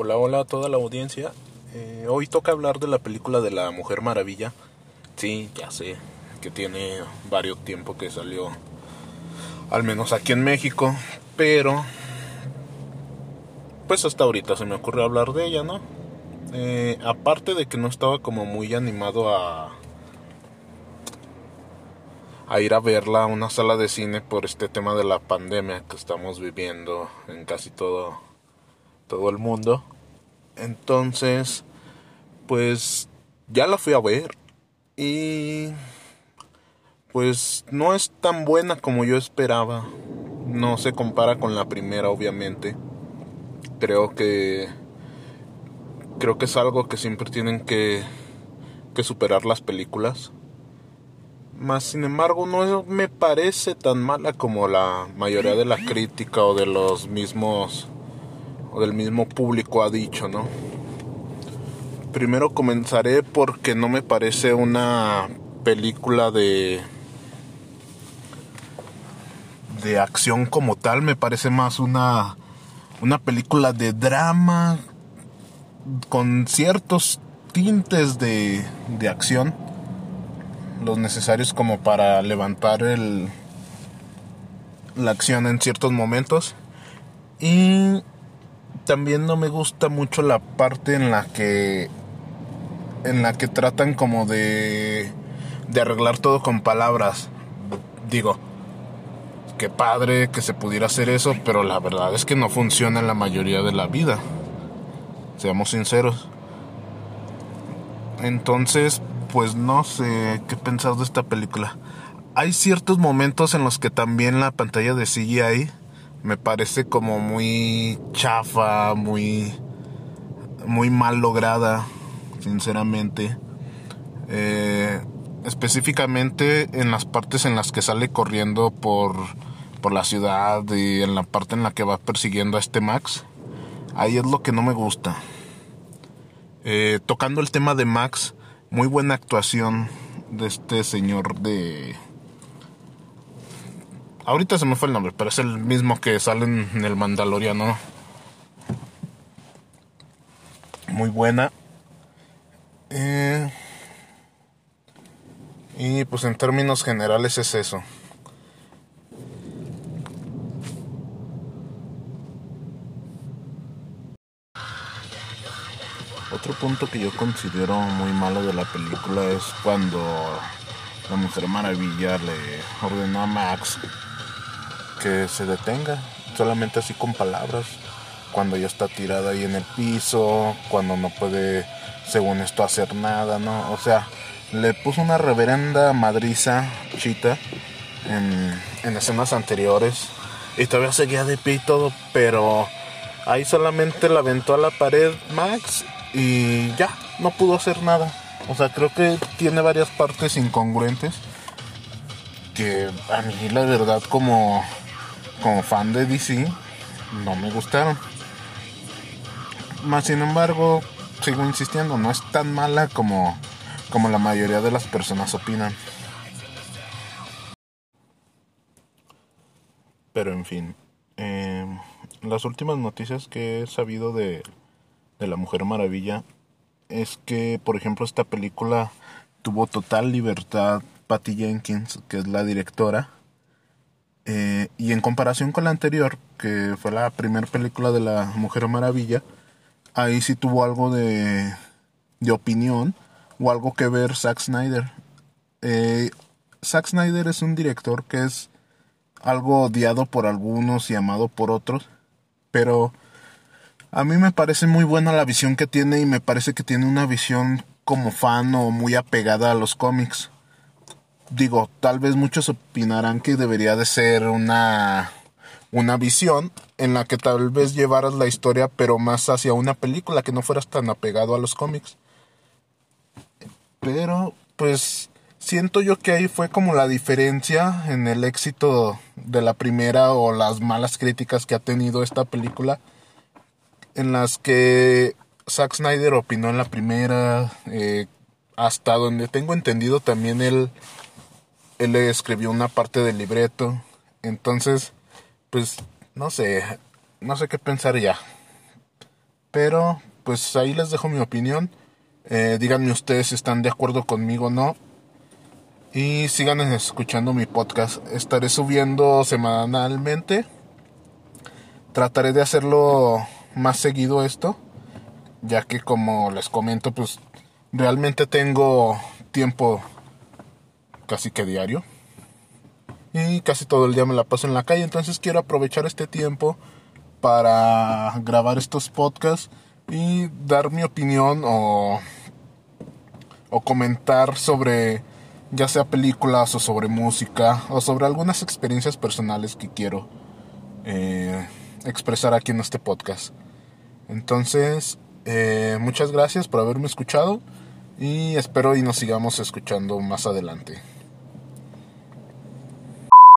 Hola, hola a toda la audiencia. Eh, hoy toca hablar de la película de la Mujer Maravilla. Sí, ya sé que tiene varios tiempos que salió, al menos aquí en México, pero pues hasta ahorita se me ocurrió hablar de ella, ¿no? Eh, aparte de que no estaba como muy animado a a ir a verla a una sala de cine por este tema de la pandemia que estamos viviendo en casi todo todo el mundo. Entonces, pues ya la fui a ver y pues no es tan buena como yo esperaba. No se compara con la primera, obviamente. Creo que creo que es algo que siempre tienen que que superar las películas. Más sin embargo, no me parece tan mala como la mayoría de la crítica o de los mismos del mismo público ha dicho, ¿no? Primero comenzaré porque no me parece una película de de acción como tal, me parece más una una película de drama con ciertos tintes de, de acción los necesarios como para levantar el la acción en ciertos momentos y también no me gusta mucho la parte en la que en la que tratan como de de arreglar todo con palabras. Digo, qué padre que se pudiera hacer eso, pero la verdad es que no funciona en la mayoría de la vida. Seamos sinceros. Entonces, pues no sé qué pensar de esta película. Hay ciertos momentos en los que también la pantalla de CGI me parece como muy chafa, muy muy mal lograda, sinceramente. Eh, específicamente en las partes en las que sale corriendo por, por la ciudad y en la parte en la que va persiguiendo a este Max. Ahí es lo que no me gusta. Eh, tocando el tema de Max, muy buena actuación de este señor de Ahorita se me fue el nombre, pero es el mismo que sale en el Mandaloriano. Muy buena. Eh, y pues en términos generales es eso. Otro punto que yo considero muy malo de la película es cuando la Mujer Maravilla le ordenó a Max que se detenga, solamente así con palabras, cuando ya está tirada ahí en el piso, cuando no puede, según esto, hacer nada, ¿no? O sea, le puso una reverenda madriza chita en, en escenas anteriores y todavía seguía de pie y todo, pero ahí solamente la aventó a la pared Max y ya, no pudo hacer nada. O sea, creo que tiene varias partes incongruentes que a mí la verdad como como fan de DC, no me gustaron. Más sin embargo, sigo insistiendo, no es tan mala como, como la mayoría de las personas opinan. Pero en fin, eh, las últimas noticias que he sabido de, de La Mujer Maravilla es que, por ejemplo, esta película tuvo total libertad Patty Jenkins, que es la directora, eh, y en comparación con la anterior, que fue la primera película de la Mujer Maravilla, ahí sí tuvo algo de, de opinión o algo que ver Zack Snyder. Eh, Zack Snyder es un director que es algo odiado por algunos y amado por otros, pero a mí me parece muy buena la visión que tiene y me parece que tiene una visión como fan o muy apegada a los cómics digo, tal vez muchos opinarán que debería de ser una una visión en la que tal vez llevaras la historia pero más hacia una película que no fueras tan apegado a los cómics. Pero pues siento yo que ahí fue como la diferencia en el éxito de la primera o las malas críticas que ha tenido esta película en las que Zack Snyder opinó en la primera eh, hasta donde tengo entendido también él él le escribió una parte del libreto. Entonces, pues, no sé, no sé qué pensar ya. Pero pues ahí les dejo mi opinión. Eh, díganme ustedes si están de acuerdo conmigo o no. Y sigan escuchando mi podcast. Estaré subiendo semanalmente. Trataré de hacerlo más seguido esto. Ya que como les comento, pues realmente tengo tiempo casi que diario. Y casi todo el día me la paso en la calle. Entonces quiero aprovechar este tiempo para grabar estos podcasts y dar mi opinión o, o comentar sobre ya sea películas o sobre música o sobre algunas experiencias personales que quiero eh, expresar aquí en este podcast. Entonces, eh, muchas gracias por haberme escuchado y espero y nos sigamos escuchando más adelante.